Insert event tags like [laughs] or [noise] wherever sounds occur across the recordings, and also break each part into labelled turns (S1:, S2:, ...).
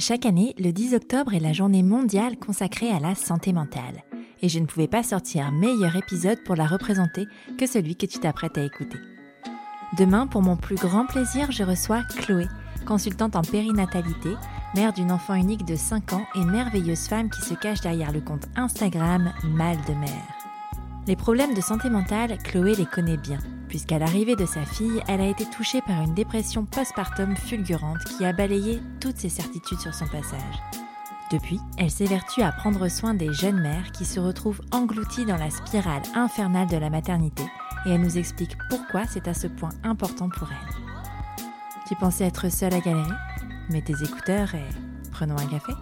S1: Chaque année, le 10 octobre est la journée mondiale consacrée à la santé mentale. Et je ne pouvais pas sortir meilleur épisode pour la représenter que celui que tu t'apprêtes à écouter. Demain, pour mon plus grand plaisir, je reçois Chloé, consultante en périnatalité, mère d'une enfant unique de 5 ans et merveilleuse femme qui se cache derrière le compte Instagram Mal de mère. Les problèmes de santé mentale, Chloé les connaît bien, puisqu'à l'arrivée de sa fille, elle a été touchée par une dépression postpartum fulgurante qui a balayé toutes ses certitudes sur son passage. Depuis, elle s'évertue à prendre soin des jeunes mères qui se retrouvent englouties dans la spirale infernale de la maternité et elle nous explique pourquoi c'est à ce point important pour elle. Tu pensais être seule à galérer? Mets tes écouteurs et prenons un café.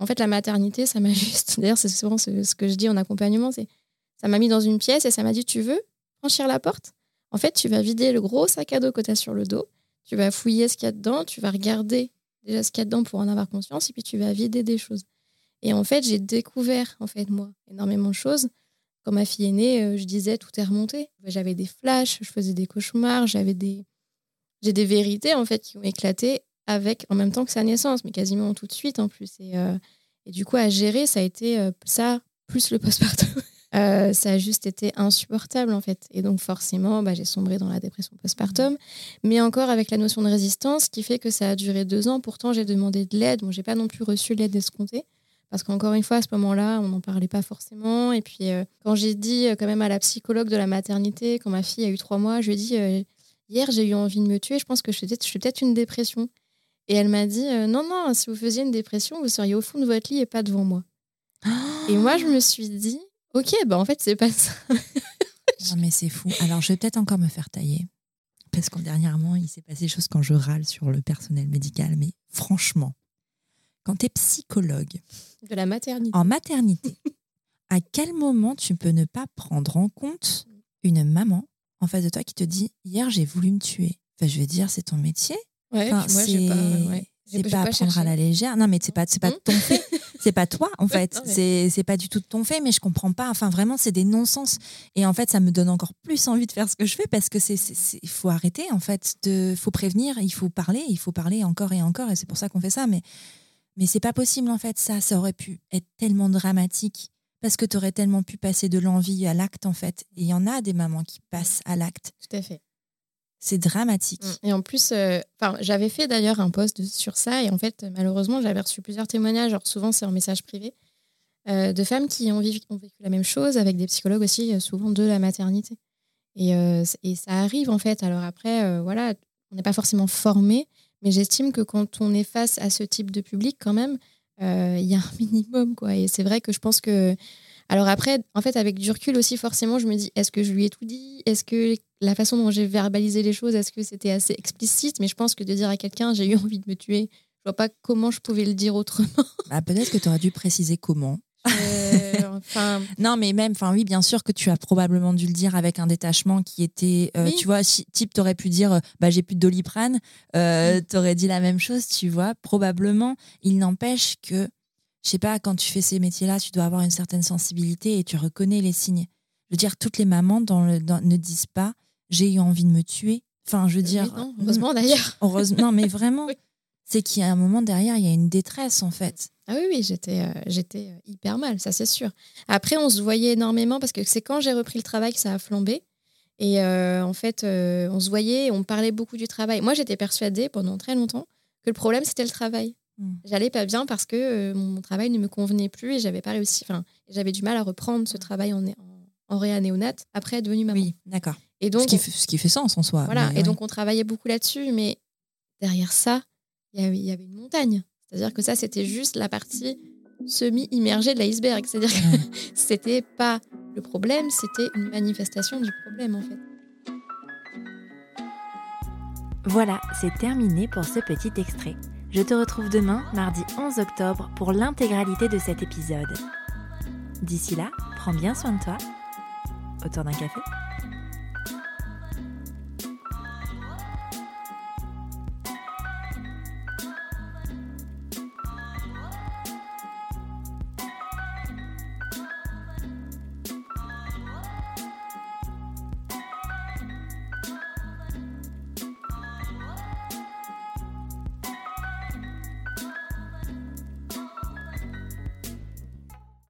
S2: En fait, la maternité, ça m'a [laughs] juste. D'ailleurs, c'est souvent ce, que je dis en accompagnement c'est ça m'a mis dans une pièce et ça m'a dit Tu veux franchir la porte? En fait, tu vas vider le gros sac à dos que tu as sur le dos, tu vas fouiller ce qu'il y a dedans, tu vas regarder déjà ce qu'il y a dedans pour en avoir conscience et puis tu vas vider des choses. Et en fait, j'ai découvert, en fait, moi, énormément de choses. Quand ma fille est née, euh, je disais tout est remonté. J'avais des flashs, je faisais des cauchemars, j'avais des. J'ai des vérités, en fait, qui ont éclaté avec, en même temps que sa naissance, mais quasiment tout de suite en plus. Et, euh, du coup, à gérer, ça a été euh, ça, plus le postpartum. Euh, ça a juste été insupportable en fait. Et donc forcément, bah, j'ai sombré dans la dépression postpartum, mais encore avec la notion de résistance qui fait que ça a duré deux ans. Pourtant, j'ai demandé de l'aide. Bon, j'ai pas non plus reçu l'aide escomptée parce qu'encore une fois, à ce moment-là, on n'en parlait pas forcément. Et puis, quand j'ai dit quand même à la psychologue de la maternité, quand ma fille a eu trois mois, je lui ai dit hier, j'ai eu envie de me tuer. Je pense que je suis peut-être une dépression. Et elle m'a dit euh, non, non, si vous faisiez une dépression, vous seriez au fond de votre lit et pas devant moi. [gasps] et moi, je me suis dit ok, bah en fait, c'est pas ça. [laughs]
S3: non, mais c'est fou. Alors, je vais peut-être encore me faire tailler. Parce qu'en dernièrement, il s'est passé des choses quand je râle sur le personnel médical. Mais franchement, quand tu es psychologue.
S2: De la maternité.
S3: En maternité, à quel moment tu peux ne pas prendre en compte une maman en face de toi qui te dit Hier, j'ai voulu me tuer Enfin, je vais dire, c'est ton métier.
S2: Ouais, enfin, moi, c'est pas,
S3: c'est pas à prendre à la légère. Non, mais c'est pas, pas de ton fait. [laughs] c'est pas toi, en fait. C'est, c'est pas du tout de ton fait, mais je comprends pas. Enfin, vraiment, c'est des non-sens. Et en fait, ça me donne encore plus envie de faire ce que je fais parce que c'est, il faut arrêter, en fait. Il faut prévenir, il faut parler, il faut parler encore et encore. Et c'est pour ça qu'on fait ça. Mais, mais c'est pas possible, en fait. Ça, ça aurait pu être tellement dramatique parce que tu aurais tellement pu passer de l'envie à l'acte, en fait. Et il y en a des mamans qui passent à l'acte.
S2: Tout à fait.
S3: C'est dramatique.
S2: Mm. Et en plus, euh, j'avais fait d'ailleurs un post sur ça et en fait, malheureusement, j'avais reçu plusieurs témoignages. Souvent, c'est en message privé euh, de femmes qui ont, vécu, la même chose avec des psychologues aussi, euh, souvent de la maternité. Et, et ça arrive en fait. Alors après, voilà, on n'est pas forcément formé, mais j'estime que quand on est face à ce type de public, quand même, il y a un [laughs] minimum quoi. Et c'est vrai que je pense que alors après, en fait, avec du recul aussi, forcément, je me dis, est-ce que je lui ai tout dit? Est-ce que la façon dont j'ai verbalisé les choses, est-ce que c'était assez explicite? Mais je pense que de dire à quelqu'un, j'ai eu envie de me tuer, je vois pas comment je pouvais le dire autrement. [laughs]
S3: Bah, peut-être que tu aurais dû préciser comment. Euh, [laughs] enfin... non, mais même, enfin oui, bien sûr que tu as probablement dû le dire avec un détachement qui était, euh, tu vois, si, type, t'aurais pu dire, euh, bah j'ai plus de doliprane, euh, t'aurais dit la même chose, tu vois, probablement. Il n'empêche que je sais pas, quand tu fais ces métiers-là, tu dois avoir une certaine sensibilité et tu reconnais les signes. Je veux dire, toutes les mamans dans le, ne disent pas j'ai eu envie de me tuer. Enfin, je veux dire.
S2: non, heureusement d'ailleurs. [laughs]
S3: Heureusement, non, mais vraiment, [laughs] c'est qu'il y a un moment derrière, il y a une détresse en fait.
S2: Ah oui, oui, j'étais, euh, j'étais euh, hyper mal, ça c'est sûr. Après, on se voyait énormément parce que c'est quand j'ai repris le travail que ça a flambé. Et euh, en fait, on se voyait, on parlait beaucoup du travail. Moi, j'étais persuadée pendant très longtemps que le problème c'était le travail. Mm. J'allais pas bien parce que euh, mon travail ne me convenait plus et j'avais pas réussi. Enfin, j'avais du mal à reprendre ce mm. travail en, en, en réanéonate après devenu maman.
S3: Oui, d'accord. Et donc, ce qui, fait, ce qui, fait sens en soi.
S2: Voilà. et donc on travaillait beaucoup là-dessus, mais derrière ça, il y avait une montagne. C'est-à-dire que ça, c'était juste la partie semi-immergée de l'iceberg. C'est-à-dire que [laughs] c'était pas le problème, c'était une manifestation du problème en fait.
S1: Voilà, c'est terminé pour ce petit extrait. Je te retrouve demain, mardi 11 octobre, pour l'intégralité de cet épisode. D'ici là, prends bien soin de toi. Autour d'un café